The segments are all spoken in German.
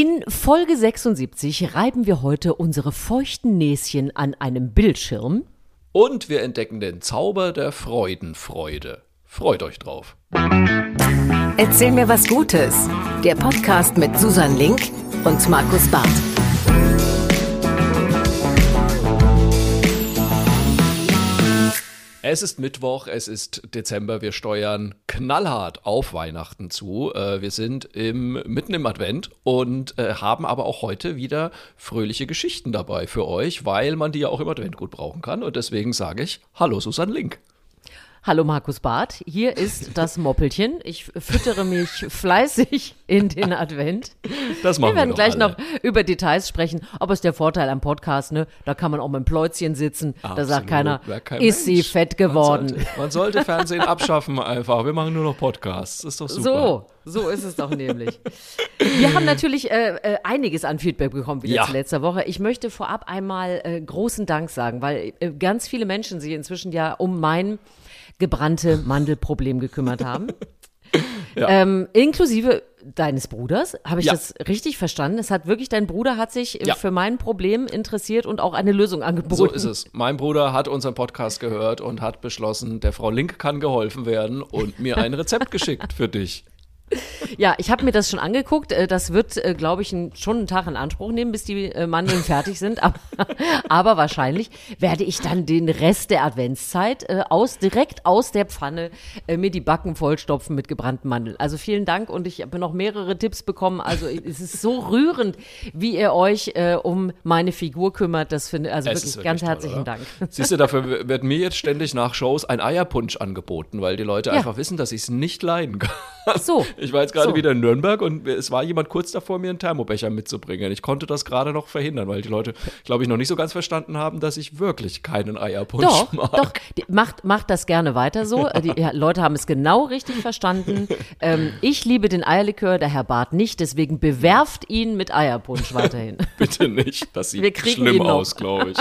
In Folge 76 reiben wir heute unsere feuchten Näschen an einem Bildschirm. Und wir entdecken den Zauber der Freudenfreude. Freut euch drauf. Erzähl mir was Gutes. Der Podcast mit Susan Link und Markus Barth. Es ist Mittwoch, es ist Dezember, wir steuern knallhart auf Weihnachten zu. Äh, wir sind im, mitten im Advent und äh, haben aber auch heute wieder fröhliche Geschichten dabei für euch, weil man die ja auch im Advent gut brauchen kann. Und deswegen sage ich Hallo Susan Link. Hallo Markus Barth, hier ist das Moppelchen. Ich füttere mich fleißig in den Advent. Das machen wir werden wir gleich alle. noch über Details sprechen. Aber ist der Vorteil am Podcast, ne? Da kann man auch mit dem Pläuzchen sitzen. Da sagt Absolut. keiner, kein ist sie Mensch. fett geworden. Man sollte, man sollte Fernsehen abschaffen einfach. Wir machen nur noch Podcasts. Ist doch super. So, so ist es doch nämlich. Wir haben natürlich äh, äh, einiges an Feedback bekommen wieder Ja. zu letzter Woche. Ich möchte vorab einmal äh, großen Dank sagen, weil äh, ganz viele Menschen sich inzwischen ja um mein gebrannte Mandelproblem gekümmert haben. Ja. ähm, inklusive deines Bruders, habe ich Ja. das richtig verstanden? Es hat wirklich, dein Bruder hat sich äh, Ja. für mein Problem interessiert und auch eine Lösung angeboten. So ist es. Mein Bruder hat unseren Podcast gehört und hat beschlossen, der Frau Link kann geholfen werden und mir ein Rezept geschickt für dich. Ja, ich habe mir das schon angeguckt. Äh, Das wird, äh, glaube ich, schon einen Tag in Anspruch nehmen, bis die äh, Mandeln fertig sind. Aber, aber wahrscheinlich werde ich dann den Rest der Adventszeit aus, direkt aus der Pfanne mir die Backen vollstopfen mit gebrannten Mandeln. Also vielen Dank und ich habe noch mehrere Tipps bekommen. Also es ist so rührend, wie ihr euch äh, um meine Figur kümmert. Das finde also wirklich ist ganz toll, herzlichen oder? Dank. Siehst du, dafür wird mir jetzt ständig nach Shows ein Eierpunsch angeboten, weil die Leute Ja. einfach wissen, dass ich es nicht leiden kann. So. Ich war jetzt gerade So. wieder in Nürnberg und es war jemand kurz davor, mir einen Thermobecher mitzubringen. Ich konnte das gerade noch verhindern, weil die Leute, glaube ich, noch nicht so ganz verstanden haben, dass ich wirklich keinen Eierpunsch Doch, mag. doch, die- macht, macht das gerne weiter so. Äh, Die ja, Leute haben es genau richtig verstanden. Ähm, ich liebe den Eierlikör, der Herr Barth nicht, deswegen bewerft ihn mit Eierpunsch weiterhin. Bitte nicht. Das sieht schlimm aus, glaube ich.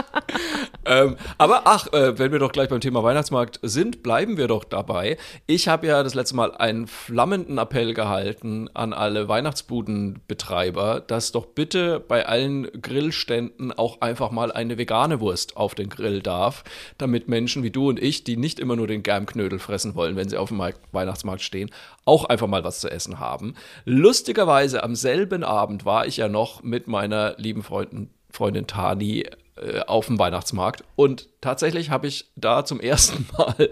ähm, aber ach, äh, wenn wir doch gleich beim Thema Weihnachtsmarkt sind, bleiben wir doch dabei. Ich habe ja das letzte Mal einen flammenden Appell gehalten an alle Weihnachtsbudenbetreiber, dass doch bitte bei allen Grillständen auch einfach mal eine vegane Wurst auf den Grill darf, damit Menschen wie du und ich, die nicht immer nur den Germknödel fressen wollen, wenn sie auf dem Markt- Weihnachtsmarkt stehen, auch einfach mal was zu essen haben. Lustigerweise am selben Abend war ich ja noch mit meiner lieben Freundin, Freundin Tani äh, auf dem Weihnachtsmarkt und tatsächlich habe ich da zum ersten Mal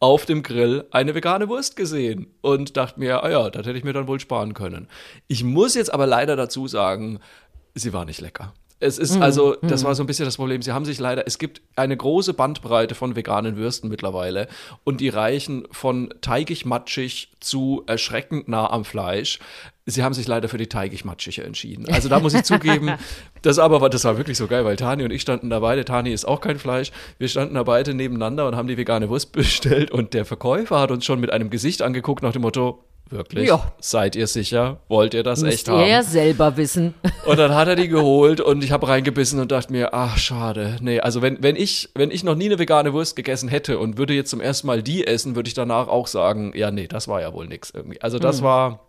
auf dem Grill eine vegane Wurst gesehen und dachte mir, ah ja, das hätte ich mir dann wohl sparen können. Ich muss jetzt aber leider dazu sagen, sie war nicht lecker. Es ist also, das war so ein bisschen das Problem. Sie haben sich leider, es gibt eine große Bandbreite von veganen Würsten mittlerweile und die reichen von teigig-matschig zu erschreckend nah am Fleisch. Sie haben sich leider für die teigig-matschige entschieden. Also da muss ich zugeben, das aber war, das war wirklich so geil, weil Tani und ich standen da beide. Tani ist auch kein Fleisch. Wir standen da beide nebeneinander und haben die vegane Wurst bestellt und der Verkäufer hat uns schon mit einem Gesicht angeguckt nach dem Motto, wirklich? Ja. Seid ihr sicher? Wollt ihr das Müsst echt ihr haben? ja selber wissen. Und dann hat er die geholt und ich habe reingebissen und dachte mir, ach schade. Nee, also wenn, wenn, ich, wenn ich noch nie eine vegane Wurst gegessen hätte und würde jetzt zum ersten Mal die essen, würde ich danach auch sagen, ja, nee, das war ja wohl nix irgendwie. Also das war,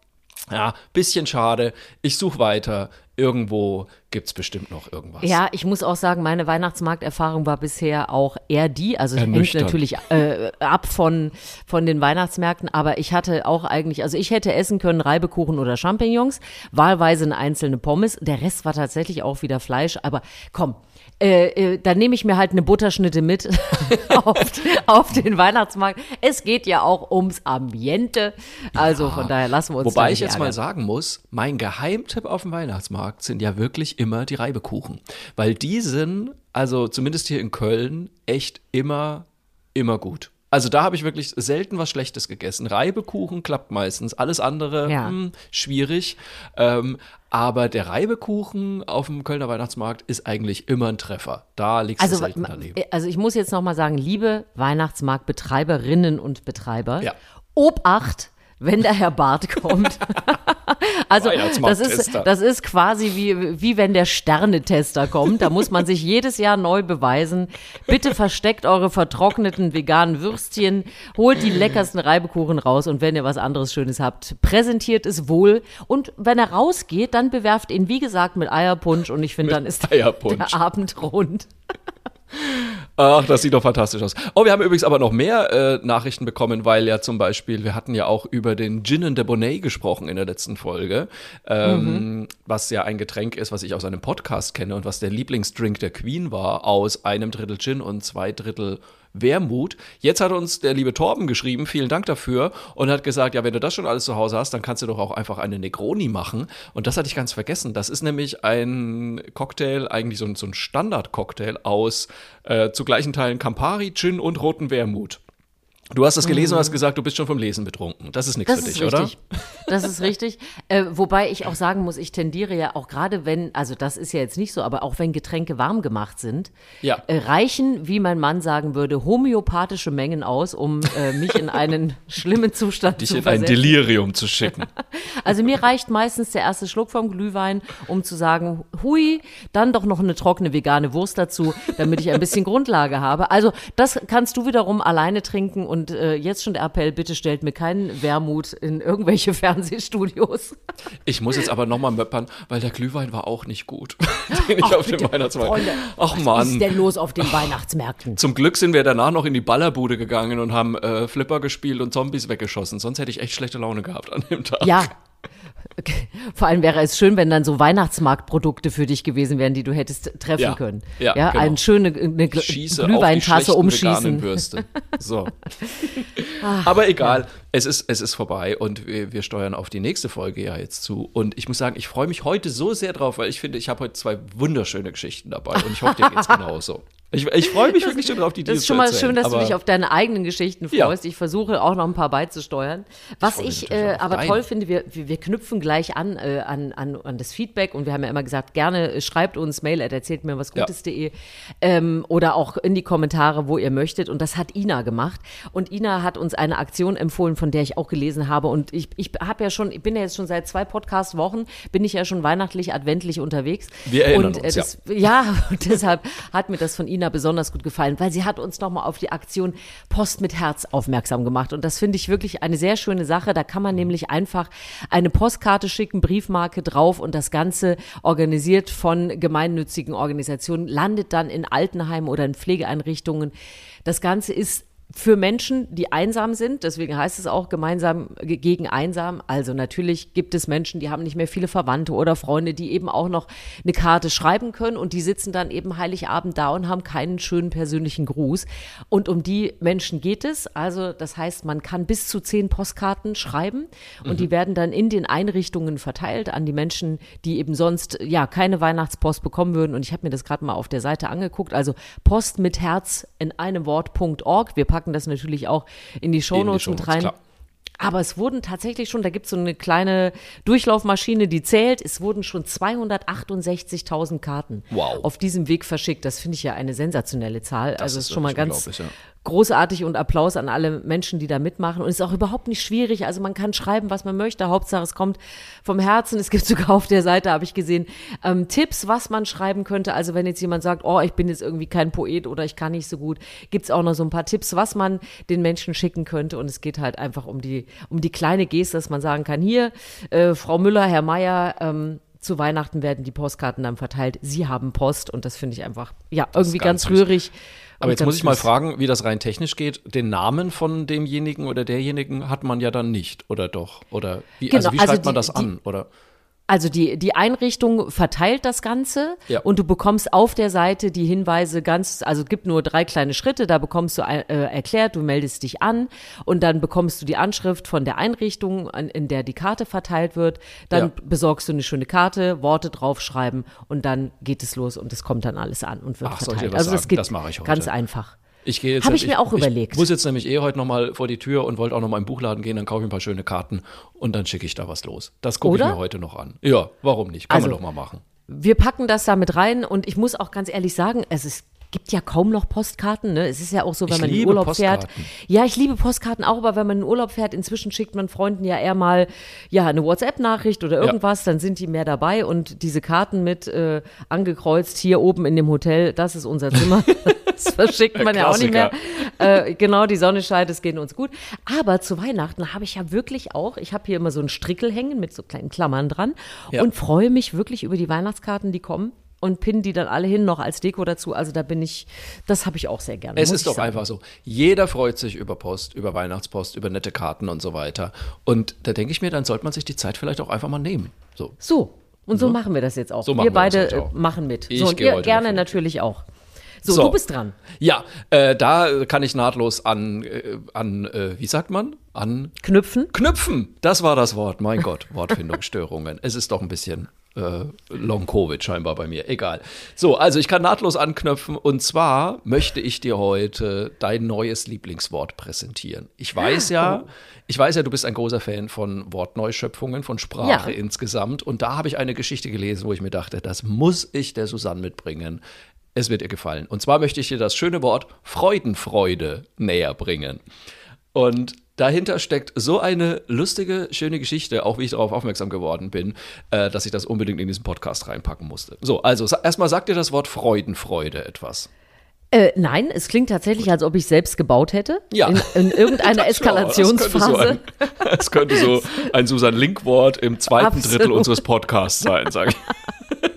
ja, bisschen schade. Ich suche weiter. Irgendwo gibt's bestimmt noch irgendwas. Ja, ich muss auch sagen, meine Weihnachtsmarkterfahrung war bisher auch eher die. Also es hängt natürlich äh, ab von, von den Weihnachtsmärkten, aber ich hatte auch eigentlich, also ich hätte essen können Reibekuchen oder Champignons, wahlweise eine einzelne Pommes. Der Rest war tatsächlich auch wieder Fleisch, aber komm. Äh, äh, dann nehme ich mir halt eine Butterschnitte mit auf, auf den Weihnachtsmarkt. Es geht ja auch ums Ambiente. Also von daher lassen wir uns Wobei ich jetzt mal ärgern. sagen muss, mein Geheimtipp auf dem Weihnachtsmarkt sind ja wirklich immer die Reibekuchen. Weil die sind, also zumindest hier in Köln, echt immer, immer gut. Also da habe ich wirklich selten was Schlechtes gegessen. Reibekuchen klappt meistens, alles andere Ja. hm, schwierig. Ähm, aber der Reibekuchen auf dem Kölner Weihnachtsmarkt ist eigentlich immer ein Treffer. Da liegst Also, du selten daneben. also ich muss jetzt noch mal sagen, liebe Weihnachtsmarktbetreiberinnen und Betreiber, Ja. Obacht, wenn der Herr Barth kommt. Also das ist, das ist quasi wie, wie wenn der Sternetester kommt. Da muss man sich jedes Jahr neu beweisen. Bitte versteckt eure vertrockneten veganen Würstchen, holt die leckersten Reibekuchen raus und wenn ihr was anderes Schönes habt, präsentiert es wohl. Und wenn er rausgeht, dann bewerft ihn, wie gesagt, mit Eierpunsch und ich finde, dann ist Eierpunsch. der Abend rund. Ach, das sieht doch fantastisch aus. Oh, wir haben übrigens aber noch mehr äh, Nachrichten bekommen, weil ja zum Beispiel, wir hatten ja auch über den Gin and Debonnaire gesprochen in der letzten Folge, ähm, was ja ein Getränk ist, was ich aus einem Podcast kenne und was der Lieblingsdrink der Queen war, aus einem Drittel Gin und zwei Drittel Wermut. Jetzt hat uns der liebe Torben geschrieben, vielen Dank dafür, und hat gesagt, ja, wenn du das schon alles zu Hause hast, dann kannst du doch auch einfach eine Negroni machen. Und das hatte ich ganz vergessen. Das ist nämlich ein Cocktail, eigentlich so ein, so ein Standard-Cocktail aus äh, zu gleichen Teilen Campari, Gin und roten Wermut. Du hast das gelesen und hast gesagt, du bist schon vom Lesen betrunken. Das ist nichts Das für dich, oder? Das ist richtig. Äh, wobei ich auch sagen muss, ich tendiere ja auch gerade wenn, also das ist ja jetzt nicht so, aber auch wenn Getränke warm gemacht sind, Ja. äh, reichen, wie mein Mann sagen würde, homöopathische Mengen aus, um äh, mich in einen schlimmen Zustand Dich zu in ein versetzen. Delirium zu schicken. Also mir reicht meistens der erste Schluck vom Glühwein, um zu sagen, hui, dann doch noch eine trockene vegane Wurst dazu, damit ich ein bisschen Grundlage habe. Also das kannst du wiederum alleine trinken und äh, jetzt schon der Appell, bitte stellt mir keinen Wermut in irgendwelche Fernsehstudios. Ich muss jetzt aber nochmal möppern, weil der Glühwein war auch nicht gut, den ich Ach, auf dem Weihnachtsmarkt. Freunde, Ach Was ist Mann. denn los auf den Weihnachtsmärkten? Zum Glück sind wir danach noch in die Ballerbude gegangen und haben äh, Flipper gespielt und Zombies weggeschossen. Sonst hätte ich echt schlechte Laune gehabt an dem Tag. Ja. Vor allem wäre es schön, wenn dann so Weihnachtsmarktprodukte für dich gewesen wären, die du hättest treffen Ja. können. Ja, genau. eine schöne eine Glühweintasse umschießen. So. Aber egal, es, ist, es ist vorbei und wir, wir steuern auf die nächste Folge ja jetzt zu. Und ich muss sagen, ich freue mich heute so sehr drauf, weil ich finde, ich habe heute zwei wunderschöne Geschichten dabei und ich hoffe, dir geht's genauso. Ich, ich freue mich wirklich schon drauf, die dir Das ist schon mal erzählen. schön, dass du dich auf deine eigenen Geschichten Ja. freust. Ich versuche auch noch ein paar beizusteuern. Was ich natürlich äh, aber deine. toll finde, wir, wir, wir knüpfen gleich an, äh, an, an, an das Feedback und wir haben ja immer gesagt, gerne äh, schreibt uns Mail, erzählt mir was Ja. Gutes.de ähm, oder auch in die Kommentare, wo ihr möchtet. Und das hat Ina gemacht. Und Ina hat uns eine Aktion empfohlen, von der ich auch gelesen habe. Und ich, ich habe ja schon, ich bin ja jetzt schon seit zwei Podcast-Wochen, bin ich ja schon weihnachtlich, adventlich unterwegs. Wir erinnern und, äh, uns, ja. das, ja, und deshalb hat mir das von Ina besonders gut gefallen, weil sie hat uns nochmal auf die Aktion Post mit Herz aufmerksam gemacht. Und das finde ich wirklich eine sehr schöne Sache. Da kann man nämlich einfach eine Postkarte schicken, Briefmarke drauf und das Ganze organisiert von gemeinnützigen Organisationen, landet dann in Altenheimen oder in Pflegeeinrichtungen. Das Ganze ist für Menschen, die einsam sind, deswegen heißt es auch gemeinsam ge- gegen einsam. Also natürlich gibt es Menschen, die haben nicht mehr viele Verwandte oder Freunde, die eben auch noch eine Karte schreiben können und die sitzen dann eben Heiligabend da und haben keinen schönen persönlichen Gruß. Und um die Menschen geht es. Also das heißt, man kann bis zu zehn Postkarten schreiben und die werden dann in den Einrichtungen verteilt an die Menschen, die eben sonst ja keine Weihnachtspost bekommen würden. Und ich habe mir das gerade mal auf der Seite angeguckt. Also Post mit Herz in einem Wort.org. Wir packen das natürlich auch in die Shownotes mit rein. klar. Aber es wurden tatsächlich schon, da gibt es so eine kleine Durchlaufmaschine, die zählt, es wurden schon 268.000 Karten Wow. auf diesem Weg verschickt. Das finde ich ja eine sensationelle Zahl. also ist ist schon mal ganz ja. Großartig und Applaus an alle Menschen, die da mitmachen. Und es ist auch überhaupt nicht schwierig. Also man kann schreiben, was man möchte. Hauptsache, es kommt vom Herzen. Es gibt sogar auf der Seite, habe ich gesehen, ähm, Tipps, was man schreiben könnte. Also wenn jetzt jemand sagt, oh, ich bin jetzt irgendwie kein Poet oder ich kann nicht so gut, gibt es auch noch so ein paar Tipps, was man den Menschen schicken könnte. Und es geht halt einfach um die, um die kleine Geste, dass man sagen kann, hier, äh, Frau Müller, Herr Meier, ähm, zu Weihnachten werden die Postkarten dann verteilt. Sie haben Post und das finde ich einfach, ja, irgendwie ganz ganz, rührig. Aber jetzt muss ich mal fragen, wie das rein technisch geht. Den Namen von demjenigen oder derjenigen hat man ja dann nicht, oder doch? Oder wie, also Genau, wie also schreibt man die- das die- an? Oder? Also die, die Einrichtung verteilt das Ganze Ja. und du bekommst auf der Seite die Hinweise ganz, also es gibt nur drei kleine Schritte, da bekommst du äh, erklärt, du meldest dich an und dann bekommst du die Anschrift von der Einrichtung, an, in der die Karte verteilt wird. Dann Ja. besorgst du eine schöne Karte, Worte draufschreiben und dann geht es los und es kommt dann alles an und wird Ach, verteilt. Also das sagen? geht Das mache ich heute. ganz einfach. Ich gehe jetzt Hab ich mir auch überlegt. Ich muss jetzt nämlich eh heute nochmal vor die Tür und wollte auch nochmal im Buchladen gehen, dann kaufe ich ein paar schöne Karten und dann schicke ich da was los. Das gucke ich mir heute noch an. Ja, warum nicht? Kann Also- man doch mal machen. Wir packen das da mit rein und ich muss auch ganz ehrlich sagen, es ist gibt ja kaum noch Postkarten. Ne? Es ist ja auch so, wenn Ich man in Urlaub fährt. Postkarten. Ja, ich liebe Postkarten auch, aber wenn man in Urlaub fährt, inzwischen schickt man Freunden ja eher mal ja eine WhatsApp-Nachricht oder irgendwas, dann sind die mehr dabei und diese Karten mit äh, angekreuzt hier oben in dem Hotel, das ist unser Zimmer. das verschickt man ja auch nicht mehr. Äh, genau, die Sonne scheint, es geht uns gut. Aber zu Weihnachten habe ich ja wirklich auch, ich habe hier immer so einen Strickel hängen mit so kleinen Klammern dran Ja. und freue mich wirklich über die Weihnachtskarten, die kommen. Und pin die dann alle hin noch als Deko dazu. Also da bin ich, das habe ich auch sehr gerne. Es ist doch sagen. einfach so. Jeder freut sich über Post, über Weihnachtspost, über nette Karten und so weiter. Und da denke ich mir, dann sollte man sich die Zeit vielleicht auch einfach mal nehmen. So. So, und so machen wir das jetzt auch. So wir wir beide heute auch. machen mit. Ich so, und ihr gerne natürlich auch. So, So. du bist dran. Ja, äh, da kann ich nahtlos an, äh, an äh, wie sagt man? An Knüpfen. Knüpfen. Das war das Wort. Mein Gott, Wortfindungsstörungen. es ist doch ein bisschen äh, Long-Covid scheinbar bei mir. Egal. So, also ich kann nahtlos anknüpfen. Und zwar möchte ich dir heute dein neues Lieblingswort präsentieren. Ich weiß ja, ich weiß ja, du bist ein großer Fan von Wortneuschöpfungen, von Sprache Ja. insgesamt. Und da habe ich eine Geschichte gelesen, wo ich mir dachte, das muss ich der Susanne mitbringen. Es wird ihr gefallen. Und zwar möchte ich dir das schöne Wort Freudenfreude näher bringen. Und dahinter steckt so eine lustige, schöne Geschichte, auch wie ich darauf aufmerksam geworden bin, äh, dass ich das unbedingt in diesen Podcast reinpacken musste. So, also sa- erstmal sagt dir das Wort Freudenfreude etwas. Äh, nein, es klingt tatsächlich, als ob ich selbst gebaut hätte. Ja. In, in irgendeiner Eskalationsphase. Das könnte so könnte so ein Susan Link-Wort im zweiten Absolut. Drittel unseres Podcasts sein, sage ich.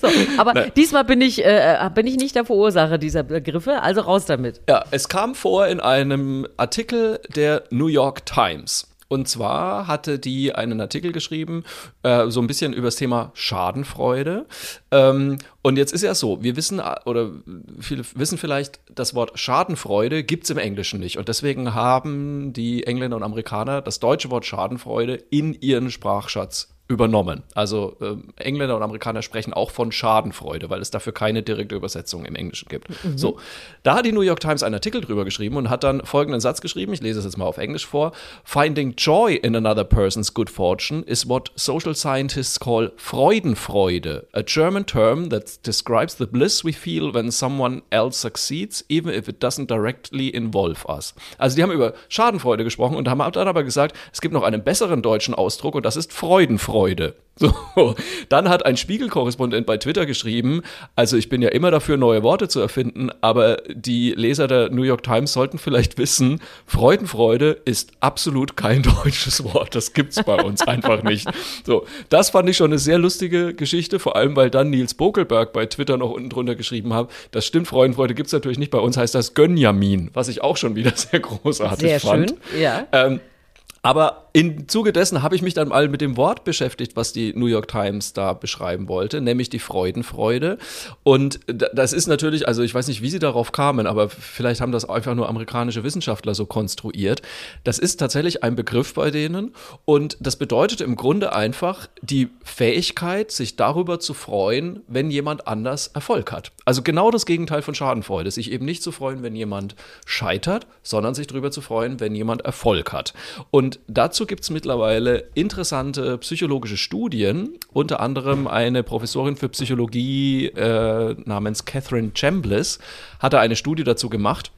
So, aber diesmal bin ich, äh, bin ich nicht der Verursacher dieser Begriffe, also raus damit. Ja, es kam vor in einem Artikel der New York Times. Und zwar hatte die einen Artikel geschrieben, äh, so ein bisschen über das Thema Schadenfreude. Ähm, und jetzt ist ja so, wir wissen, äh, oder viele wissen vielleicht, das Wort Schadenfreude gibt es im Englischen nicht. Und deswegen haben die Engländer und Amerikaner das deutsche Wort Schadenfreude in ihren Sprachschatz übernommen. Also ähm, Engländer und Amerikaner sprechen auch von Schadenfreude, weil es dafür keine direkte Übersetzung im Englischen gibt. So, da hat die New York Times einen Artikel drüber geschrieben und hat dann folgenden Satz geschrieben, ich lese es jetzt mal auf Englisch vor. Finding joy in another person's good fortune is what social scientists call Freudenfreude, a German term that describes the bliss we feel when someone else succeeds, even if it doesn't directly involve us. Also die haben über Schadenfreude gesprochen und haben dann aber gesagt, es gibt noch einen besseren deutschen Ausdruck und das ist Freudenfreude. So, dann hat ein Spiegelkorrespondent bei Twitter geschrieben, also ich bin ja immer dafür, neue Worte zu erfinden, aber die Leser der New York Times sollten vielleicht wissen, Freudenfreude ist absolut kein deutsches Wort. Das gibt's bei uns einfach nicht. So, das fand ich schon eine sehr lustige Geschichte, vor allem weil dann Nils Bokelberg bei Twitter noch unten drunter geschrieben hat, das stimmt, Freudenfreude gibt's natürlich nicht, bei uns heißt das Gönjamin, was ich auch schon wieder sehr großartig Sehr fand. schön, ja. Ähm, aber im Zuge dessen habe ich mich dann mal mit dem Wort beschäftigt, was die New York Times da beschreiben wollte, nämlich die Freudenfreude. Und das ist natürlich, also ich weiß nicht, wie sie darauf kamen, aber vielleicht haben das einfach nur amerikanische Wissenschaftler so konstruiert. Das ist tatsächlich ein Begriff bei denen und das bedeutet im Grunde einfach die Fähigkeit, sich darüber zu freuen, wenn jemand anders Erfolg hat. Also genau das Gegenteil von Schadenfreude, sich eben nicht zu freuen, wenn jemand scheitert, sondern sich darüber zu freuen, wenn jemand Erfolg hat. Und dazu gibt es mittlerweile interessante psychologische Studien, unter anderem eine Professorin für Psychologie äh, namens Catherine Chambliss hatte eine Studie dazu gemacht.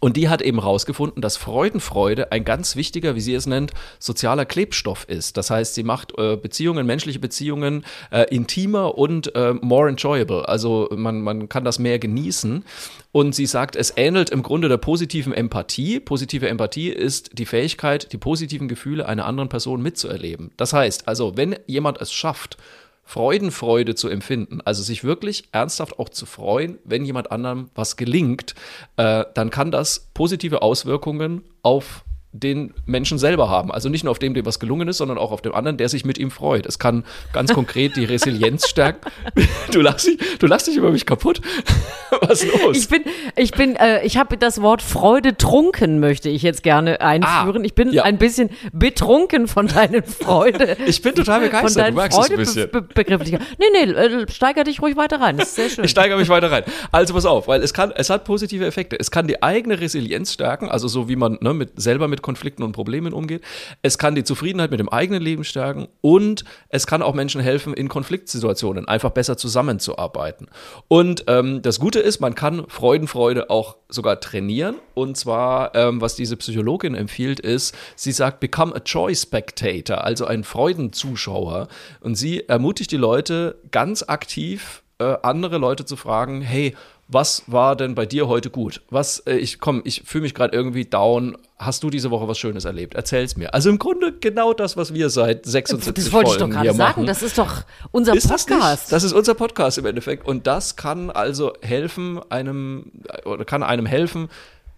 Und die hat eben herausgefunden, dass Freudenfreude ein ganz wichtiger, wie sie es nennt, sozialer Klebstoff ist. Das heißt, sie macht äh, Beziehungen, menschliche Beziehungen äh, intimer und äh, more enjoyable. Also man, man kann das mehr genießen. Und sie sagt, es ähnelt im Grunde der positiven Empathie. Positive Empathie ist die Fähigkeit, die positiven Gefühle einer anderen Person mitzuerleben. Das heißt, also wenn jemand es schafft, Freudenfreude zu empfinden, also sich wirklich ernsthaft auch zu freuen, wenn jemand anderem was gelingt, äh, dann kann das positive Auswirkungen auf den Menschen selber haben. Also nicht nur auf dem, dem was gelungen ist, sondern auch auf dem anderen, der sich mit ihm freut. Es kann ganz konkret die Resilienz stärken. Du lachst dich, du lachst dich über mich kaputt. Was ist los? Ich bin, ich bin, äh, ich habe das Wort Freude trunken, möchte ich jetzt gerne einführen. Ah, ich bin ja. ein bisschen betrunken von deinen Freude. Ich bin total begeistert, Von deinen du merkst es ein bisschen. Freudebegrifflichkeiten. Nee, nee, äh, steiger dich ruhig weiter rein. Das ist sehr schön. Ich steigere mich weiter rein. Also pass auf, weil es kann, es hat positive Effekte. Es kann die eigene Resilienz stärken, also so wie man ne, mit, selber mit Konflikten und Problemen umgeht. Es kann die Zufriedenheit mit dem eigenen Leben stärken und es kann auch Menschen helfen, in Konfliktsituationen einfach besser zusammenzuarbeiten. Und ähm, das Gute ist, man kann Freudenfreude auch sogar trainieren. Und zwar, ähm, was diese Psychologin empfiehlt, ist, sie sagt, become a joy spectator, also ein Freudenzuschauer. Und sie ermutigt die Leute ganz aktiv, äh, andere Leute zu fragen, hey, was war denn bei dir heute gut? Was, äh, ich komm, ich fühle mich gerade irgendwie down. Hast du diese Woche was Schönes erlebt? Erzähl's mir. Also im Grunde genau das, was wir seit 76 Das wollte ich doch Folgen gerade sagen. machen. Das ist doch unser Ist das, nicht? Podcast. das ist unser Podcast im Endeffekt. Und das kann also helfen, einem, oder kann einem helfen,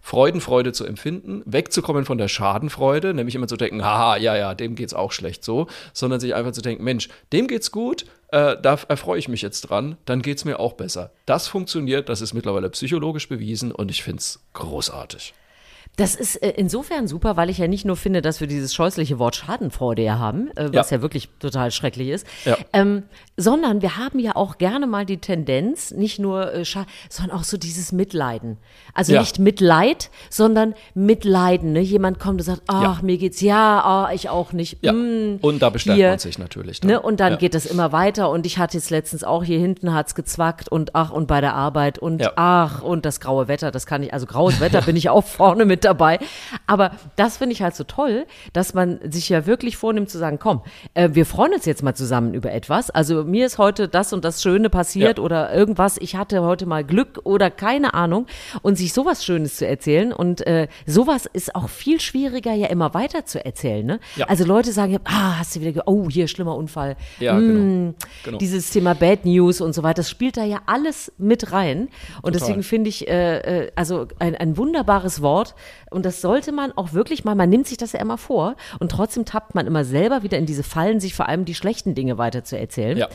Freudenfreude zu empfinden, wegzukommen von der Schadenfreude, nämlich immer zu denken, haha, ja, ja, dem geht's auch schlecht so, sondern sich einfach zu denken, Mensch, dem geht's gut, äh, da erfreue ich mich jetzt dran, dann geht's mir auch besser. Das funktioniert, das ist mittlerweile psychologisch bewiesen und ich find's großartig. Das ist äh, insofern super, weil ich ja nicht nur finde, dass wir dieses scheußliche Wort Schadenfreude ja haben, äh, was ja. Ja. wirklich total schrecklich ist, Ja. ähm, sondern wir haben ja auch gerne mal die Tendenz, nicht nur, äh, sondern auch so dieses Mitleiden. Also Ja. nicht Mitleid, sondern Mitleiden. Ne? Jemand kommt und sagt, ach, mir geht's ja, ah, ich auch nicht. Ja. Mm, und da bestärkt hier, man sich natürlich. Dann. Ne, und dann geht es immer weiter und ich hatte jetzt letztens auch hier hinten hat's gezwackt und ach und bei der Arbeit und ach und das graue Wetter, das kann ich, also graues Wetter bin ich auch vorne mit dabei. Aber das finde ich halt so toll, dass man sich ja wirklich vornimmt zu sagen, komm, äh, wir freuen uns jetzt mal zusammen über etwas. Also mir ist heute das und das Schöne passiert Ja. oder irgendwas, ich hatte heute mal Glück oder keine Ahnung und sich sowas Schönes zu erzählen und äh, sowas ist auch viel schwieriger ja immer weiter zu erzählen. Ne? Ja. Also Leute sagen, ja, ah, hast du wieder, oh, hier schlimmer Unfall. Ja, Mm, genau. genau. Dieses Thema Bad News und so weiter, das spielt da ja alles mit rein. Und deswegen finde ich, äh, äh, also ein, ein wunderbares Wort. Und das sollte man auch wirklich mal, man nimmt sich das ja immer vor. Und trotzdem tappt man immer selber wieder in diese Fallen, sich vor allem die schlechten Dinge weiter zu erzählen. Ja.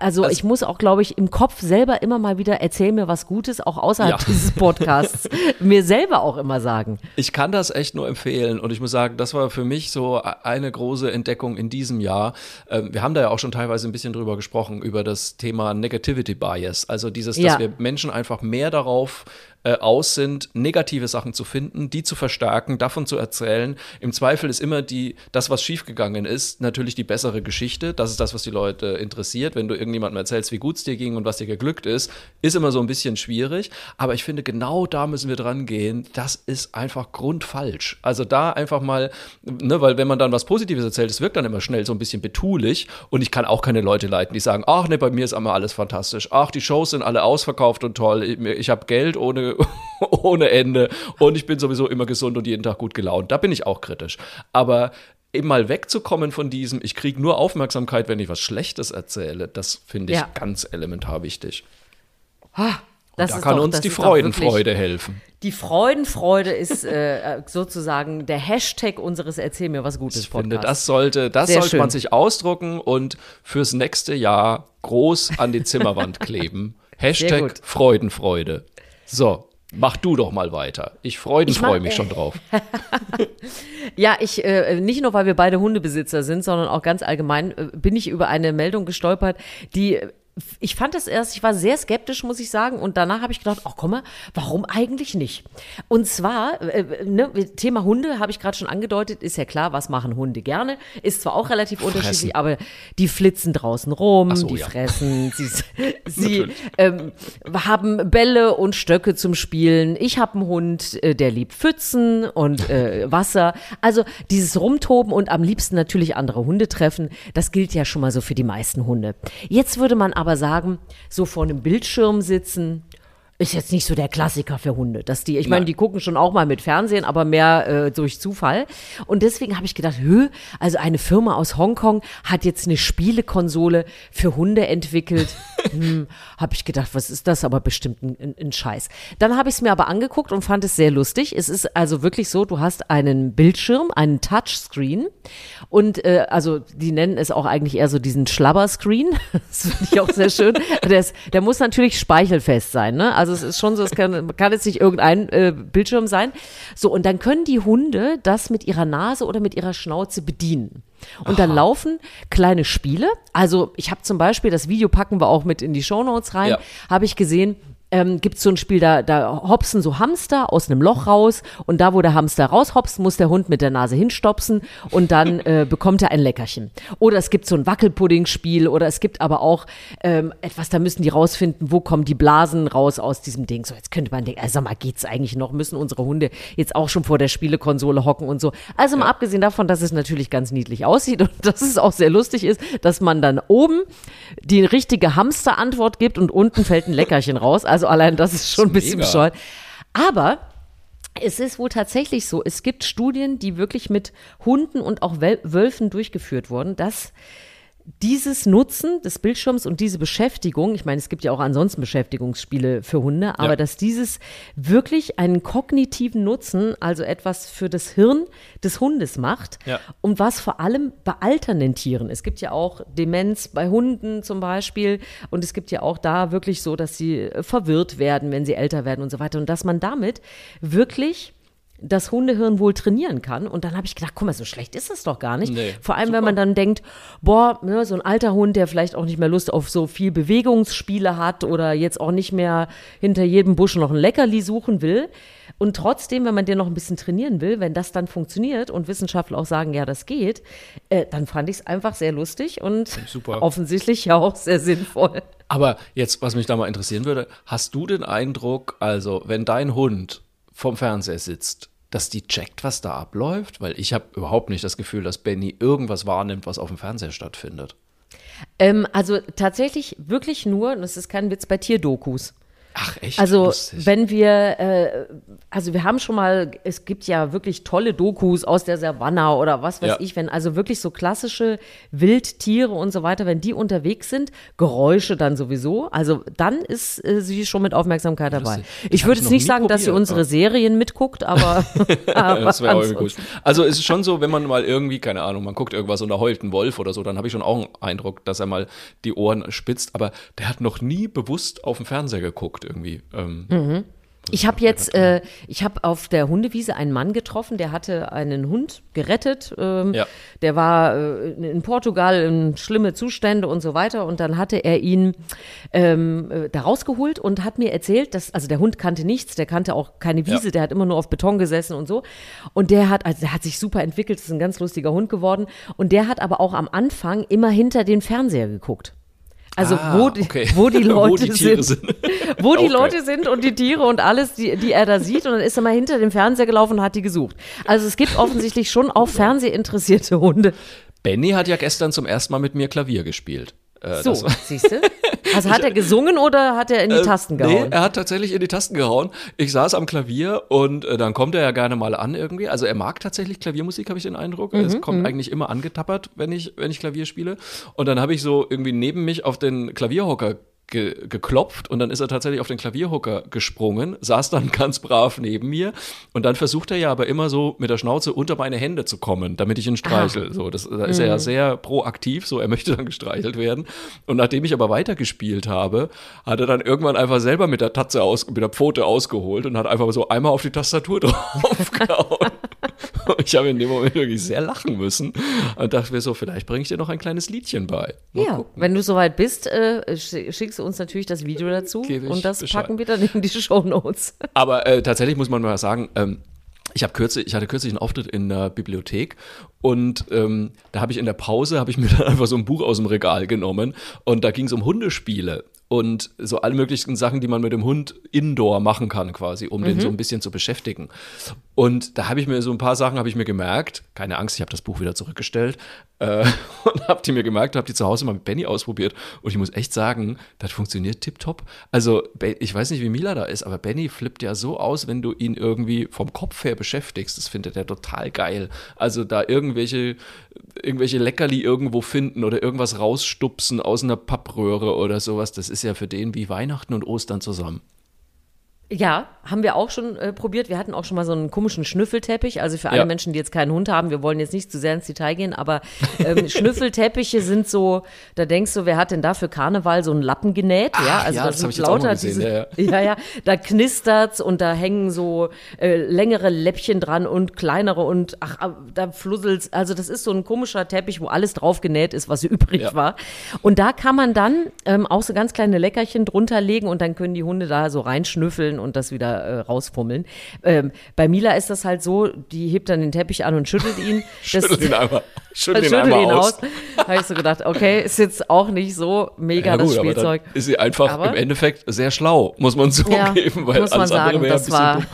Also, ich muss auch, glaube ich, im Kopf selber immer mal wieder, erzähl mir was Gutes, auch außerhalb Ja. dieses Podcasts, mir selber auch immer sagen. Ich kann das echt nur empfehlen und ich muss sagen, das war für mich so eine große Entdeckung in diesem Jahr. Ähm, Wir haben da ja auch schon teilweise ein bisschen drüber gesprochen, über das Thema Negativity Bias. Also dieses, dass Ja. wir Menschen einfach mehr darauf äh, aus sind, negative Sachen zu finden, die zu verstärken, davon zu erzählen. Im Zweifel ist immer die, das, was schiefgegangen ist, natürlich die bessere Geschichte. Das ist das, was die Leute interessiert. Wenn du irgendjemandem erzählst, wie gut es dir ging und was dir geglückt ist, ist immer so ein bisschen schwierig. Aber ich finde, genau da müssen wir dran gehen. Das ist einfach grundfalsch. Also da einfach mal, ne, weil wenn man dann was Positives erzählt, es wirkt dann immer schnell so ein bisschen betulich. Und ich kann auch keine Leute leiten, die sagen, ach ne, bei mir ist immer alles fantastisch. Ach, die Shows sind alle ausverkauft und toll. Ich, ich habe Geld ohne, ohne Ende und ich bin sowieso immer gesund und jeden Tag gut gelaunt. Da bin ich auch kritisch. Aber eben mal wegzukommen von diesem, ich kriege nur Aufmerksamkeit, wenn ich was Schlechtes erzähle, das finde ich Ja. ganz elementar wichtig. Das da kann doch- uns die Freudenfreude helfen. Die Freudenfreude ist äh, äh, sozusagen der Hashtag unseres Erzähl mir was Gutes Ich finde, Podcasts. das sollte, das Sehr sollte man schön. sich ausdrucken und fürs nächste Jahr groß an die Zimmerwand kleben. Hashtag. Freudenfreude. So, mach du doch mal weiter. Ich freu mich schon drauf. Ja, ich, äh, nicht nur, weil wir beide Hundebesitzer sind, sondern auch ganz allgemein äh, bin ich über eine Meldung gestolpert, die äh, ich fand es erst, ich war sehr skeptisch, muss ich sagen, und danach habe ich gedacht, ach komm mal, warum eigentlich nicht? Und zwar, äh, ne, Thema Hunde habe ich gerade schon angedeutet, ist ja klar, was machen Hunde gerne, ist zwar auch relativ unterschiedlich, aber die flitzen draußen rum, so, die ja. fressen, sie, sie ähm, haben Bälle und Stöcke zum Spielen. Ich habe einen Hund, äh, der liebt Pfützen und äh, Wasser. Also dieses Rumtoben und am liebsten natürlich andere Hunde treffen, das gilt ja schon mal so für die meisten Hunde. Jetzt würde man aber sagen, so vor einem Bildschirm sitzen, ist jetzt nicht so der Klassiker für Hunde. Dass die, ich meine, die gucken schon auch mal mit Fernsehen, aber mehr äh, durch Zufall. Und deswegen habe ich gedacht, hö, also eine Firma aus Hongkong hat jetzt eine Spielekonsole für Hunde entwickelt. hm, habe ich gedacht, was ist das? Aber bestimmt ein, ein, ein Scheiß. Dann habe ich es mir aber angeguckt und fand es sehr lustig. Es ist also wirklich so, du hast einen Bildschirm, einen Touchscreen und äh, also die nennen es auch eigentlich eher so diesen Schlabberscreen. Das finde ich auch sehr schön. Der, ist, der muss natürlich speichelfest sein. Ne? Also es ist schon so, es kann, kann jetzt nicht irgendein äh, Bildschirm sein. So, und dann können die Hunde das mit ihrer Nase oder mit ihrer Schnauze bedienen. Und dann laufen kleine Spiele. Also ich habe zum Beispiel, das Video packen wir auch mit in die Shownotes rein, Ja. habe ich gesehen, ähm, gibt es so ein Spiel, da, da hopsen so Hamster aus einem Loch raus und da, wo der Hamster raushopst, muss der Hund mit der Nase hinstopsen und dann äh, bekommt er ein Leckerchen. Oder es gibt so ein Wackelpudding-Spiel oder es gibt aber auch ähm, etwas, da müssen die rausfinden, wo kommen die Blasen raus aus diesem Ding. So, jetzt könnte man denken, also mal, geht's eigentlich noch? Müssen unsere Hunde jetzt auch schon vor der Spielekonsole hocken und so? Also mal abgesehen davon, dass es natürlich ganz niedlich aussieht und dass es auch sehr lustig ist, dass man dann oben die richtige Hamster-Antwort gibt und unten fällt ein Leckerchen raus. Also allein das ist schon ein bisschen mega. bescheuert. Aber es ist wohl tatsächlich so, es gibt Studien, die wirklich mit Hunden und auch Wölfen durchgeführt wurden, dass dieses Nutzen des Bildschirms und diese Beschäftigung, ich meine, es gibt ja auch ansonsten Beschäftigungsspiele für Hunde, aber Ja. dass dieses wirklich einen kognitiven Nutzen, also etwas für das Hirn des Hundes macht Ja. und was vor allem bei alternden Tieren. Es gibt ja auch Demenz bei Hunden zum Beispiel und es gibt ja auch da wirklich so, dass sie verwirrt werden, wenn sie älter werden und so weiter und dass man damit wirklich das Hundehirn wohl trainieren kann. Und dann habe ich gedacht, guck mal, so schlecht ist das doch gar nicht. Nee, Vor allem, super. wenn man dann denkt, boah, ne, so ein alter Hund, der vielleicht auch nicht mehr Lust auf so viel Bewegungsspiele hat oder jetzt auch nicht mehr hinter jedem Busch noch ein Leckerli suchen will. Und trotzdem, wenn man den noch ein bisschen trainieren will, wenn das dann funktioniert und Wissenschaftler auch sagen, ja, das geht, äh, dann fand ich es einfach sehr lustig und Super. offensichtlich ja auch sehr sinnvoll. Aber jetzt, was mich da mal interessieren würde, hast du den Eindruck, also wenn dein Hund vom Fernseher sitzt, dass die checkt, was da abläuft? Weil ich habe überhaupt nicht das Gefühl, dass Benny irgendwas wahrnimmt, was auf dem Fernseher stattfindet. Ähm, also tatsächlich wirklich nur, und das ist kein Witz, bei Tierdokus. Ach, echt? Also Lustig. wenn wir, äh, also wir haben schon mal, es gibt ja wirklich tolle Dokus aus der Savanna oder was weiß Ja. ich, wenn also wirklich so klassische Wildtiere und so weiter, wenn die unterwegs sind, Geräusche dann sowieso, also dann ist äh, sie schon mit Aufmerksamkeit dabei. Das Ich würde jetzt nicht sagen, dass sie probiert, unsere aber- Serien mitguckt, aber, aber das wäre irgendwie gut. Also es ist schon so, wenn man mal irgendwie, keine Ahnung, man guckt irgendwas und da heult ein Wolf oder so, dann habe ich schon auch einen Eindruck, dass er mal die Ohren spitzt. Aber der hat noch nie bewusst auf den Fernseher geguckt irgendwie. Ähm, Ich habe jetzt, äh, ich habe auf der Hundewiese einen Mann getroffen, der hatte einen Hund gerettet. Ähm, Ja. Der war äh, in Portugal in schlimme Zustände und so weiter. Und dann hatte er ihn ähm, äh, da rausgeholt und hat mir erzählt, dass, also der Hund kannte nichts, der kannte auch keine Wiese, Ja. der hat immer nur auf Beton gesessen und so. Und der hat, also der hat sich super entwickelt, ist ein ganz lustiger Hund geworden. Und der hat aber auch am Anfang immer hinter den Fernseher geguckt. Also Ah, wo, die, okay. wo die Wo Leute die Tiere sind, sind. wo die Okay. Leute sind und die Tiere und alles, die, die er da sieht. Und dann ist er mal hinter dem Fernseher gelaufen und hat die gesucht. Also es gibt offensichtlich schon auch fernsehinteressierte Hunde. Benny hat ja gestern zum ersten Mal mit mir Klavier gespielt. Äh, So, siehst du? Also hat er gesungen oder hat er in die Tasten Äh, Nee, gehauen? er hat tatsächlich in die Tasten gehauen. Ich saß am Klavier und äh, dann kommt er ja gerne mal an irgendwie. Also er mag tatsächlich Klaviermusik, habe ich den Eindruck. es kommt eigentlich immer angetappert, wenn ich, wenn ich Klavier spiele. Und dann habe ich so irgendwie neben mich auf den Klavierhocker ge geklopft und dann ist er tatsächlich auf den Klavierhocker gesprungen, saß dann ganz brav neben mir und dann versucht er ja aber immer so mit der Schnauze unter meine Hände zu kommen, damit ich ihn streichel. So, das, da ist er ja sehr proaktiv, so er möchte dann gestreichelt werden. Und nachdem ich aber weitergespielt habe, hat er dann irgendwann einfach selber mit der Tatze aus, mit der Pfote ausgeholt und hat einfach so einmal auf die Tastatur draufgehauen. Ich habe in dem Moment wirklich sehr lachen müssen und dachte mir so, vielleicht bringe ich dir noch ein kleines Liedchen bei. Mal Ja, gucken. wenn du soweit bist, äh, sch- schickst du uns natürlich das Video dazu Gebe und das Bescheid. packen wir dann in die Shownotes. Aber äh, tatsächlich muss man mal sagen, ähm, ich habe kürzlich, ich hatte kürzlich einen Auftritt in der Bibliothek und ähm, da habe ich in der Pause habe ich mir dann einfach so ein Buch aus dem Regal genommen und da ging es um Hundespiele und so alle möglichen Sachen, die man mit dem Hund indoor machen kann quasi, um den so ein bisschen zu beschäftigen. Und da habe ich mir so ein paar Sachen habe ich mir gemerkt. Keine Angst, ich habe das Buch wieder zurückgestellt äh, und habe die mir gemerkt, habe die zu Hause mal mit Benny ausprobiert und ich muss echt sagen, das funktioniert tipptopp. Also ich weiß nicht, wie Mila da ist, aber Benny flippt ja so aus, wenn du ihn irgendwie vom Kopf her beschäftigst. Das findet er total geil. Also da irgendwelche irgendwelche Leckerli irgendwo finden oder irgendwas rausstupsen aus einer Pappröhre oder sowas, das ist ja für den wie Weihnachten und Ostern zusammen. Ja, haben wir auch schon äh, probiert. Wir hatten auch schon mal so einen komischen Schnüffelteppich. Also für alle Ja. Menschen, die jetzt keinen Hund haben, wir wollen jetzt nicht zu sehr ins Detail gehen, aber ähm, Schnüffelteppiche sind so, da denkst du, wer hat denn da für Karneval so einen Lappen genäht? ja, also ja, da das sind lauter diese, ja, ja, ja, da knistert's und da hängen so äh, längere Läppchen dran und kleinere und ach, da flusselt's. Also das ist so ein komischer Teppich, wo alles drauf genäht ist, was übrig war. Und da kann man dann ähm, auch so ganz kleine Leckerchen drunter legen und dann können die Hunde da so reinschnüffeln und das wieder äh, rausfummeln. Ähm, bei Mila ist das halt so, die hebt dann den Teppich an und schüttelt ihn. Das- Schüttel ihn einmal, schüttel ihn einmal ihn aus. aus. Habe ich so gedacht, okay, ist jetzt auch nicht so mega Ja, das gut, aber Spielzeug. ist sie einfach Aber- im Endeffekt sehr schlau, muss man Ja, zugeben, weil alles andere sagen, wäre ein das bisschen war- dumm.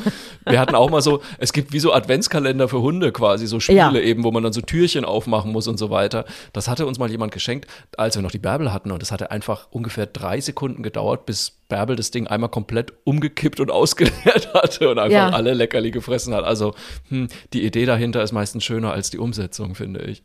Wir hatten auch mal so, es gibt wie so Adventskalender für Hunde quasi, so Spiele Ja. eben, wo man dann so Türchen aufmachen muss und so weiter. Das hatte uns mal jemand geschenkt, als wir noch die Bärbel hatten und das hatte einfach ungefähr drei Sekunden gedauert, bis Bärbel das Ding einmal komplett umgekippt und ausgeleert hatte und einfach alle Leckerli gefressen hat. Also hm, die Idee dahinter ist meistens schöner als die Umsetzung, finde ich.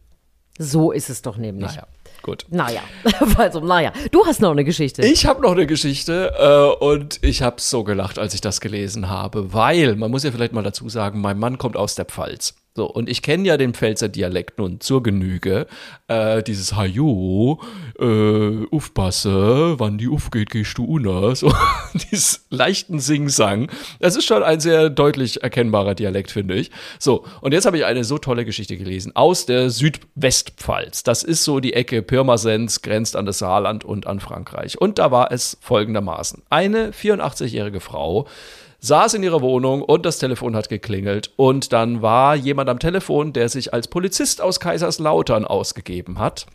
So ist es doch nämlich. Naja, gut. Naja, also, naja. Du hast noch eine Geschichte. Ich habe noch eine Geschichte äh, und ich habe so gelacht, als ich das gelesen habe, weil, man muss ja vielleicht mal dazu sagen, mein Mann kommt aus der Pfalz. So, und ich kenne ja den Pfälzer Dialekt nun zur Genüge. Äh, dieses Hajo, äh, aufpasse, wann die aufgeht, gehst du unter. So, dieses leichten Sing-Sang. Das ist schon ein sehr deutlich erkennbarer Dialekt, finde ich. So, und jetzt habe ich eine so tolle Geschichte gelesen aus der Südwestpfalz. Das ist so die Ecke Pirmasens, grenzt an das Saarland und an Frankreich. Und da war es folgendermaßen. Eine 84-jährige Frau saß in ihrer Wohnung und das Telefon hat geklingelt und dann war jemand am Telefon, der sich als Polizist aus Kaiserslautern ausgegeben hat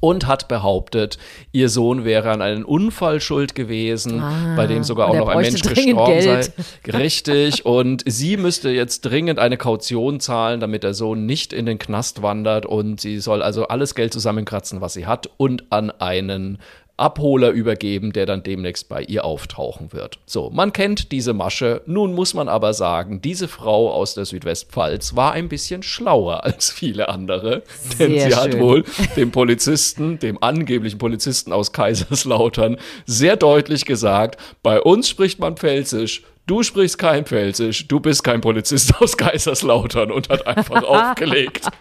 und hat behauptet, ihr Sohn wäre an einem Unfall schuld gewesen, bei dem sogar auch noch ein Mensch gestorben Geld. sei. Richtig. Und sie müsste jetzt dringend eine Kaution zahlen, damit der Sohn nicht in den Knast wandert. Und sie soll also alles Geld zusammenkratzen, was sie hat, und an einen Abholer übergeben, der dann demnächst bei ihr auftauchen wird. So, man kennt diese Masche. Nun muss man aber sagen, diese Frau aus der Südwestpfalz war ein bisschen schlauer als viele andere, denn Sehr sie hat schön. wohl dem Polizisten, dem angeblichen Polizisten aus Kaiserslautern, sehr deutlich gesagt, bei uns spricht man Pfälzisch, du sprichst kein Pfälzisch, du bist kein Polizist aus Kaiserslautern und hat einfach aufgelegt.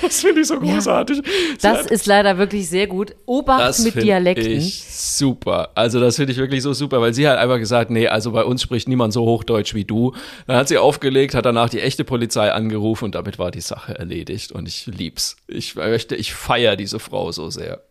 Das finde ich so großartig. Sie das hat- ist leider wirklich sehr gut. Obacht mit Dialekten. Ich super. Also das finde ich wirklich so super, weil sie hat einfach gesagt, nee, also bei uns spricht niemand so Hochdeutsch wie du. Dann hat sie aufgelegt, hat danach die echte Polizei angerufen und damit war die Sache erledigt. Und ich lieb's. Ich möchte, ich feiere diese Frau so sehr.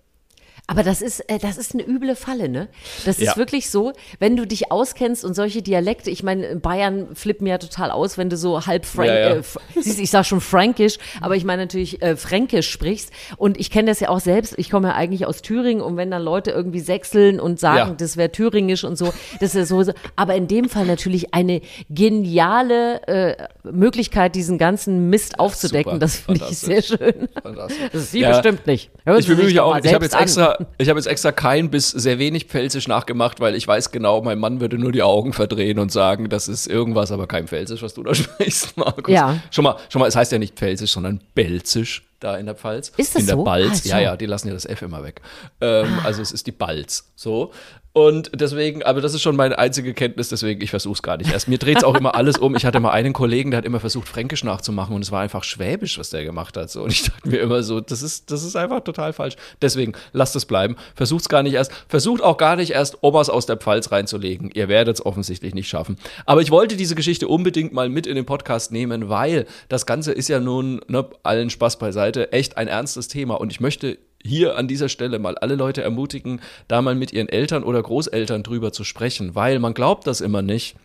Aber das ist, äh, das ist eine üble Falle, ne? Das ist Ja. wirklich so, wenn du dich auskennst und solche Dialekte, ich meine, in Bayern flippen ja total aus, wenn du so halb Frank, Ja, ja. Äh, siehst, ich sag schon Fränkisch, aber ich meine natürlich äh, Fränkisch sprichst. Und ich kenne das ja auch selbst. Ich komme ja eigentlich aus Thüringen und wenn dann Leute irgendwie sechseln und sagen, das wäre Thüringisch und so, das ist so, so. Aber in dem Fall natürlich eine geniale äh, Möglichkeit, diesen ganzen Mist aufzudecken. super. Das finde ich sehr schön. Das ist sie bestimmt nicht. Hören Ich bemühe mich auch. Ich habe jetzt an. extra, ich habe jetzt extra kein bis sehr wenig Pfälzisch nachgemacht, weil ich weiß genau, mein Mann würde nur die Augen verdrehen und sagen, das ist irgendwas, aber kein Pfälzisch, was du da sprichst, Markus. Ja. Schon mal, schon mal, es heißt ja nicht Pfälzisch, sondern Belzisch da in der Pfalz. Ist das in der so? Balz. Ah. Ja, ja, die lassen ja das F immer weg. Ähm, Also es ist die Balz. So. Und deswegen, aber das ist schon meine einzige Kenntnis, deswegen ich versuche es gar nicht erst. Mir dreht es auch immer alles um. Ich hatte mal einen Kollegen, der hat immer versucht, Fränkisch nachzumachen und es war einfach Schwäbisch, was der gemacht hat. So. Und ich dachte mir immer so, das ist, das ist einfach total falsch. Deswegen lasst es bleiben. Versucht es gar nicht erst. Versucht auch gar nicht erst, Omas aus der Pfalz reinzulegen. Ihr werdet es offensichtlich nicht schaffen. Aber ich wollte diese Geschichte unbedingt mal mit in den Podcast nehmen, weil das Ganze ist ja nun, ne, allen Spaß beiseite, echt ein ernstes Thema. Und ich möchte hier an dieser Stelle mal alle Leute ermutigen, da mal mit ihren Eltern oder Großeltern drüber zu sprechen, weil man glaubt das immer nicht.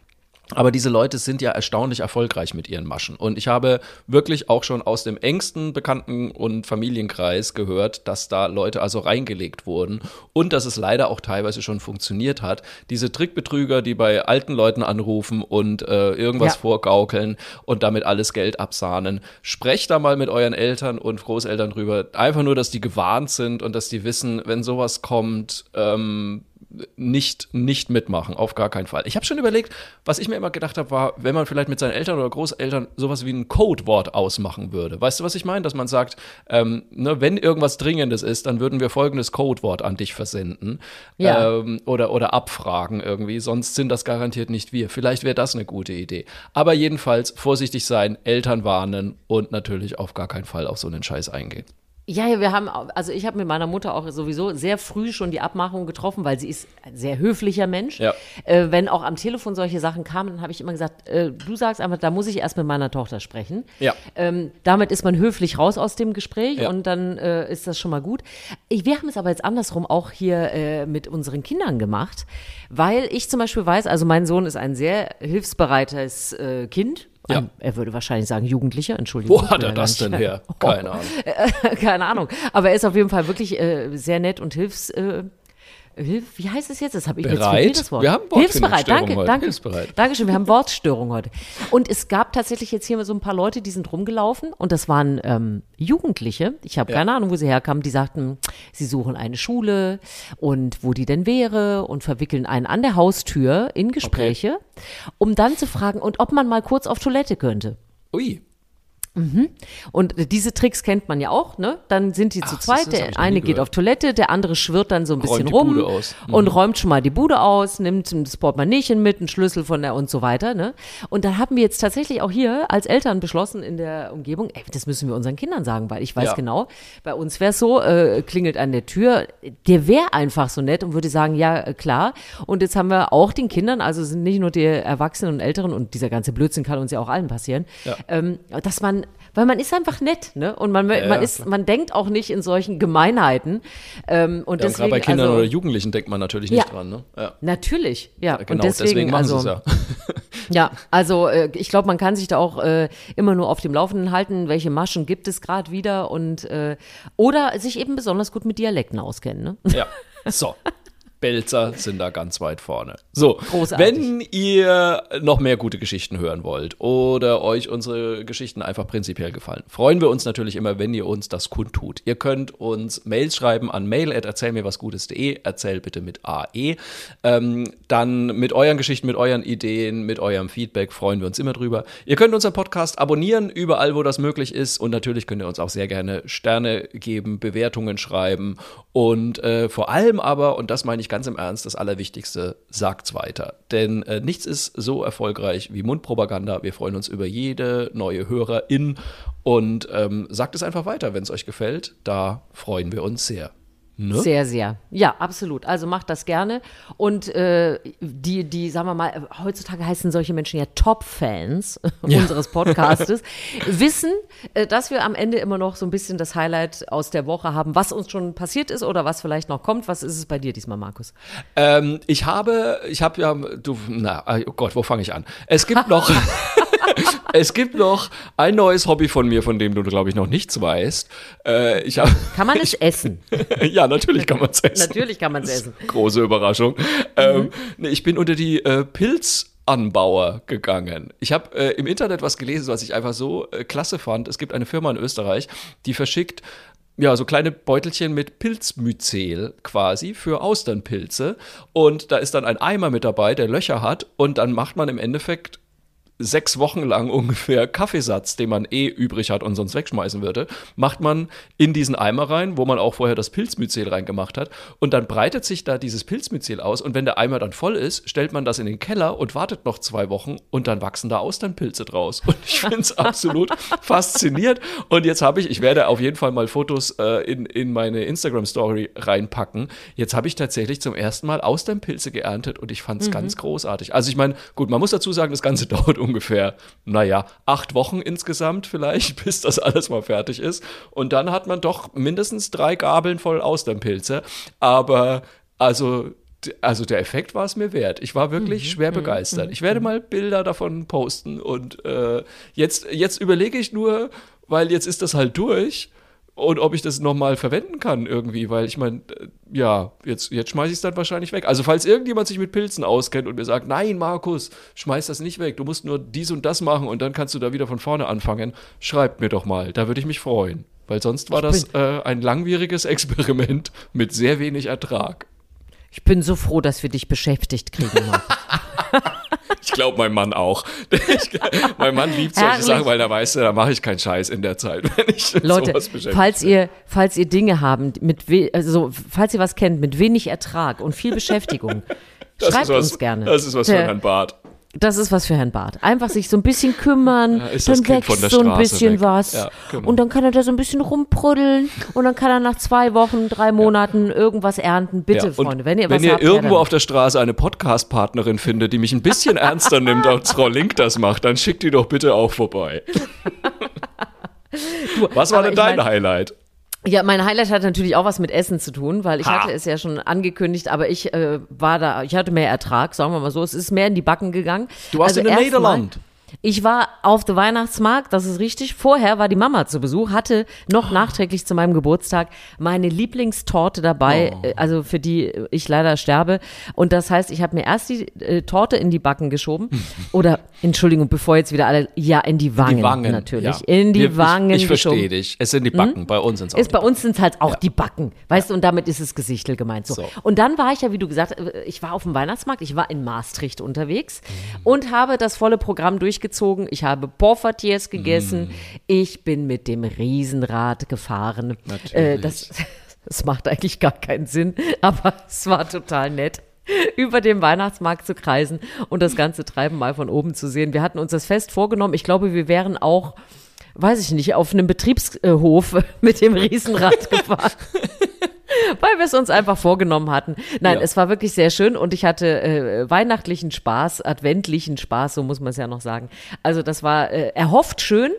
Aber diese Leute sind ja erstaunlich erfolgreich mit ihren Maschen. Und ich habe wirklich auch schon aus dem engsten Bekannten- und Familienkreis gehört, dass da Leute also reingelegt wurden und dass es leider auch teilweise schon funktioniert hat. Diese Trickbetrüger, die bei alten Leuten anrufen und äh, irgendwas Ja. vorgaukeln und damit alles Geld absahnen. Sprecht da mal mit euren Eltern und Großeltern drüber. Einfach nur, dass die gewarnt sind und dass die wissen, wenn sowas kommt, ähm, nicht, nicht mitmachen, auf gar keinen Fall. Ich habe schon überlegt, was ich mir immer gedacht habe, war, wenn man vielleicht mit seinen Eltern oder Großeltern sowas wie ein Codewort ausmachen würde. Weißt du, was ich meine? Dass man sagt, ähm, ne, wenn irgendwas Dringendes ist, dann würden wir folgendes Codewort an dich versenden Ja. ähm, oder, oder abfragen irgendwie, sonst sind das garantiert nicht wir. Vielleicht wäre das eine gute Idee. Aber jedenfalls vorsichtig sein, Eltern warnen und natürlich auf gar keinen Fall auf so einen Scheiß eingehen. Ja, ja, wir haben, also ich habe mit meiner Mutter auch sowieso sehr früh schon die Abmachung getroffen, weil sie ist ein sehr höflicher Mensch. Ja. Äh, wenn auch am Telefon solche Sachen kamen, dann habe ich immer gesagt, äh, du sagst einfach, da muss ich erst mit meiner Tochter sprechen. Ja. Ähm, damit ist man höflich raus aus dem Gespräch Ja. und dann äh, ist das schon mal gut. Ich, wir haben es aber jetzt andersrum auch hier äh, mit unseren Kindern gemacht, weil ich zum Beispiel weiß, also mein Sohn ist ein sehr hilfsbereites äh, Kind. Ja. Ein, er würde wahrscheinlich sagen Jugendlicher, Entschuldigung. Wo hat er das denn her? Keine Ahnung. Keine Ahnung. Aber er ist auf jeden Fall wirklich äh, sehr nett und hilfs. Äh, Hilf, wie heißt es jetzt? Das habe ich jetzt Bereit? verfehlt, das Wort. Wir haben Hilfsbereit, Wortfindungsstörung danke, heute. danke. Hilfsbereit. Dankeschön, wir haben Wortstörung heute. Und es gab tatsächlich jetzt hier so ein paar Leute, die sind rumgelaufen und das waren ähm, Jugendliche. Ich habe Ja. keine Ahnung, wo sie herkamen. Die sagten, sie suchen eine Schule und wo die denn wäre und verwickeln einen an der Haustür in Gespräche, um dann zu fragen, und ob man mal kurz auf Toilette könnte. Ui. Und äh, diese Tricks kennt man ja auch, ne? Dann sind die zu Ach, zweit, das hab der eine geht auf Toilette, der andere schwirrt dann so ein bisschen rum. Mhm. und räumt schon mal die Bude aus, nimmt das Portemonnaiechen mit, einen Schlüssel von der und so weiter, ne? Und dann haben wir jetzt tatsächlich auch hier als Eltern beschlossen in der Umgebung, ey, das müssen wir unseren Kindern sagen, weil ich weiß Ja. genau, bei uns wäre es so, äh, klingelt an der Tür, der wäre einfach so nett und würde sagen, ja, äh, klar. Und jetzt haben wir auch den Kindern, also sind nicht nur die Erwachsenen und Älteren und dieser ganze Blödsinn kann uns ja auch allen passieren, Ja. ähm, dass man, weil man ist einfach nett, ne? Und man, Ja, man ist, klar. man denkt auch nicht in solchen Gemeinheiten. Ähm, und Ja, und deswegen, gerade bei Kindern also, oder Jugendlichen denkt man natürlich nicht Ja. dran. Ne? Ja. Natürlich, ja. Genau, und deswegen, machen also, sie es ja. ja, also äh, ich glaube, man kann sich da auch äh, immer nur auf dem Laufenden halten, welche Maschen gibt es gerade wieder und äh, oder sich eben besonders gut mit Dialekten auskennen. Ne? Ja, so. Belzer sind da ganz weit vorne. So, Großartig. wenn ihr noch mehr gute Geschichten hören wollt oder euch unsere Geschichten einfach prinzipiell gefallen, freuen wir uns natürlich immer, wenn ihr uns das kundtut. Ihr könnt uns Mails schreiben an mail erzählmirwasgutes.de, erzähl bitte mit AE. Ähm, dann mit euren Geschichten, mit euren Ideen, mit eurem Feedback freuen wir uns immer drüber. Ihr könnt unseren Podcast abonnieren, überall, wo das möglich ist. Und natürlich könnt ihr uns auch sehr gerne Sterne geben, Bewertungen schreiben. Und äh, vor allem aber, und das meine ich ganz im Ernst, das Allerwichtigste, sagt's weiter. Denn äh, nichts ist so erfolgreich wie Mundpropaganda. Wir freuen uns über jede neue Hörerin. Und ähm, sagt es einfach weiter, wenn es euch gefällt. Da freuen wir uns sehr. Ne? Sehr, sehr. Ja, absolut. Also macht das gerne. Und äh, die, die, sagen wir mal, heutzutage heißen solche Menschen ja Top-Fans unseres Podcastes, wissen, äh, dass wir am Ende immer noch so ein bisschen das Highlight aus der Woche haben, was uns schon passiert ist oder was vielleicht noch kommt. Was ist es bei dir diesmal, Markus? Ähm, ich habe, ich habe ja, du, na, oh Gott, wo fange ich an? Es gibt noch, es gibt noch ein neues Hobby von mir, von dem du, glaube ich, noch nichts weißt. Äh, ich habe, Kann man es essen? ja, natürlich kann man es essen. Natürlich kann man es essen. Große Überraschung. Ähm, nee, ich bin unter die äh, Pilzanbauer gegangen. Ich habe äh, im Internet was gelesen, was ich einfach so äh, klasse fand. Es gibt eine Firma in Österreich, die verschickt ja, so kleine Beutelchen mit Pilzmyzel quasi für Austernpilze. Und da ist dann ein Eimer mit dabei, der Löcher hat. Und dann macht man im Endeffekt sechs Wochen lang ungefähr Kaffeesatz, den man eh übrig hat und sonst wegschmeißen würde, macht man in diesen Eimer rein, wo man auch vorher das Pilzmyzel reingemacht hat. Und dann breitet sich da dieses Pilzmyzel aus. Und wenn der Eimer dann voll ist, stellt man das in den Keller und wartet noch zwei Wochen und dann wachsen da Austernpilze draus. Und ich finde es absolut faszinierend. Und jetzt habe ich, ich werde auf jeden Fall mal Fotos äh, in, in meine Instagram-Story reinpacken. Jetzt habe ich tatsächlich zum ersten Mal Austernpilze geerntet und ich fand es ganz großartig. Also ich meine, gut, man muss dazu sagen, das Ganze dauert ungefähr, naja, acht Wochen insgesamt vielleicht, bis das alles mal fertig ist. Und dann hat man doch mindestens drei Gabeln voll Austernpilze. Aber also also der Effekt war es mir wert. Ich war wirklich schwer begeistert. Ich werde mal Bilder davon posten und äh, jetzt, jetzt überlege ich nur, weil jetzt ist das halt durch und ob ich das nochmal verwenden kann irgendwie, weil ich meine, äh, ja, jetzt, jetzt schmeiße ich es dann wahrscheinlich weg. Also falls irgendjemand sich mit Pilzen auskennt und mir sagt, nein, Markus, schmeiß das nicht weg, du musst nur dies und das machen und dann kannst du da wieder von vorne anfangen, schreibt mir doch mal, da würde ich mich freuen. Weil sonst war das äh, ein langwieriges Experiment mit sehr wenig Ertrag. Ich bin so froh, dass wir dich beschäftigt kriegen, Markus. Ich glaube, mein Mann auch. Ich, mein Mann liebt solche Herrlich. Sachen, weil er weiß, da mache ich keinen Scheiß in der Zeit, wenn ich Leute, sowas beschäftigt falls ihr, falls ihr Dinge haben, mit we also falls ihr was kennt mit wenig Ertrag und viel Beschäftigung, Das schreibt ist was, uns gerne. Das ist was für Herrn Barth. Das ist was für Herrn Barth. Einfach sich so ein bisschen kümmern, Ja, dann wächst so ein bisschen weg. was. Ja, genau. Und dann kann er da so ein bisschen rumpruddeln und dann kann er nach zwei Wochen, drei Monaten irgendwas ernten. Bitte, Ja, und Freunde, wenn ihr wenn was ihr habt, her irgendwo auf der Straße eine Podcast-Partnerin findet, die mich ein bisschen ernster nimmt, als Frau Link das macht, dann schickt die doch bitte auch vorbei. Was war denn dein mein- Highlight? Ja, mein Highlight hat natürlich auch was mit Essen zu tun, weil ich Ha. hatte es ja schon angekündigt, aber ich äh, war da, ich hatte mehr Ertrag, sagen wir mal so. Es ist mehr in die Backen gegangen. Du warst in den Niederlanden. Ich war auf dem Weihnachtsmarkt, das ist richtig. Vorher war die Mama zu Besuch, hatte noch nachträglich zu meinem Geburtstag meine Lieblingstorte dabei, Oh. äh, also für die ich leider sterbe. Und das heißt, ich habe mir erst die äh, Torte in die Backen geschoben. Oder, Entschuldigung, bevor jetzt wieder alle, ja, in die Wangen, Die Wangen. natürlich. ja. In die Wir- Wangen Ich, ich verstehe dich. Es sind die Backen. Bei uns sind es auch Ist bei uns sind halt auch die Backen, weißt du, und damit ist es Gesichtel gemeint. So. So. Und dann war ich ja, wie du gesagt hast, ich war auf dem Weihnachtsmarkt, ich war in Maastricht unterwegs Mhm. und habe das volle Programm durchgezogen. Ich habe Porfatiers gegessen, Mhm. ich bin mit dem Riesenrad gefahren. Natürlich. Äh, das, das macht eigentlich gar keinen Sinn, aber es war total nett über den Weihnachtsmarkt zu kreisen und das ganze Treiben mal von oben zu sehen. Wir hatten uns das fest vorgenommen. Ich glaube, wir wären auch, weiß ich nicht, auf einem Betriebshof mit dem Riesenrad gefahren. Weil wir es uns einfach vorgenommen hatten. Nein, Ja. es war wirklich sehr schön und ich hatte äh, weihnachtlichen Spaß, adventlichen Spaß, so muss man es ja noch sagen. Also das war äh, erhofft schön.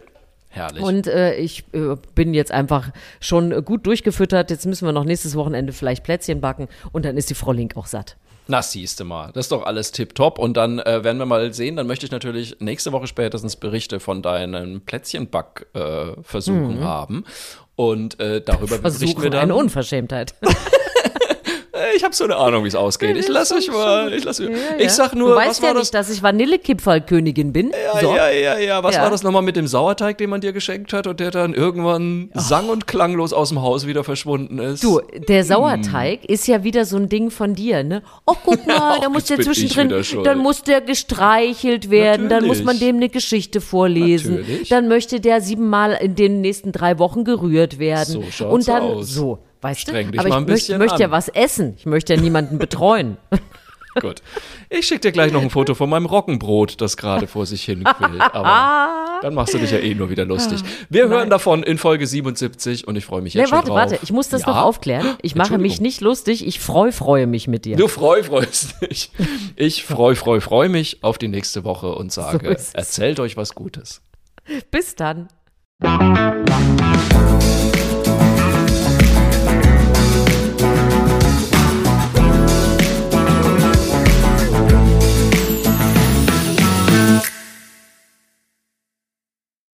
Herrlich. Und äh, ich äh, bin jetzt einfach schon gut durchgefüttert. Jetzt müssen wir noch nächstes Wochenende vielleicht Plätzchen backen und dann ist die Frau Link auch satt. Na, siehste mal. Das ist doch alles tipptopp. Und dann äh, werden wir mal sehen. Dann möchte ich natürlich nächste Woche spätestens Berichte von deinen Plätzchenback-Versuchen äh, Versuchen haben. Und äh, darüber berichten wir Versuchen dann. eine Unverschämtheit. Ich habe so eine Ahnung, wie es ausgeht. Ich lasse euch mal. Ich, lass, ich sag nur, du was weißt war ja das? nicht, dass ich Vanillekipferlkönigin bin. Ja, so. ja, ja, ja. Was Ja. war das nochmal mit dem Sauerteig, den man dir geschenkt hat und der dann irgendwann sang- und klanglos aus dem Haus wieder verschwunden ist? Du, der Sauerteig ist ja wieder so ein Ding von dir, ne? Oh, guck mal, da Ach, muss der zwischendrin, dann muss der gestreichelt werden, dann muss man Natürlich. dem eine Geschichte vorlesen, Natürlich. dann möchte der siebenmal in den nächsten drei Wochen gerührt werden. So schaut's Und dann, aus. so, weißt Streng du? dich Aber mal ich möchte, möchte ja was essen. Ich möchte ja niemanden betreuen. Gut. Ich schicke dir gleich noch ein Foto von meinem Roggenbrot, das gerade vor sich hin quillt. Aber dann machst du dich ja eh nur wieder lustig. Wir hören davon in Folge 77 und ich freue mich jetzt Nee, schon warte, drauf. warte, ich muss das Ja? noch aufklären. Ich mache mich nicht lustig, ich freu, freue mich mit dir. Du freu, freust dich. Ich freu, freu, freu mich auf die nächste Woche und sage, es. erzählt euch was Gutes. Bis dann.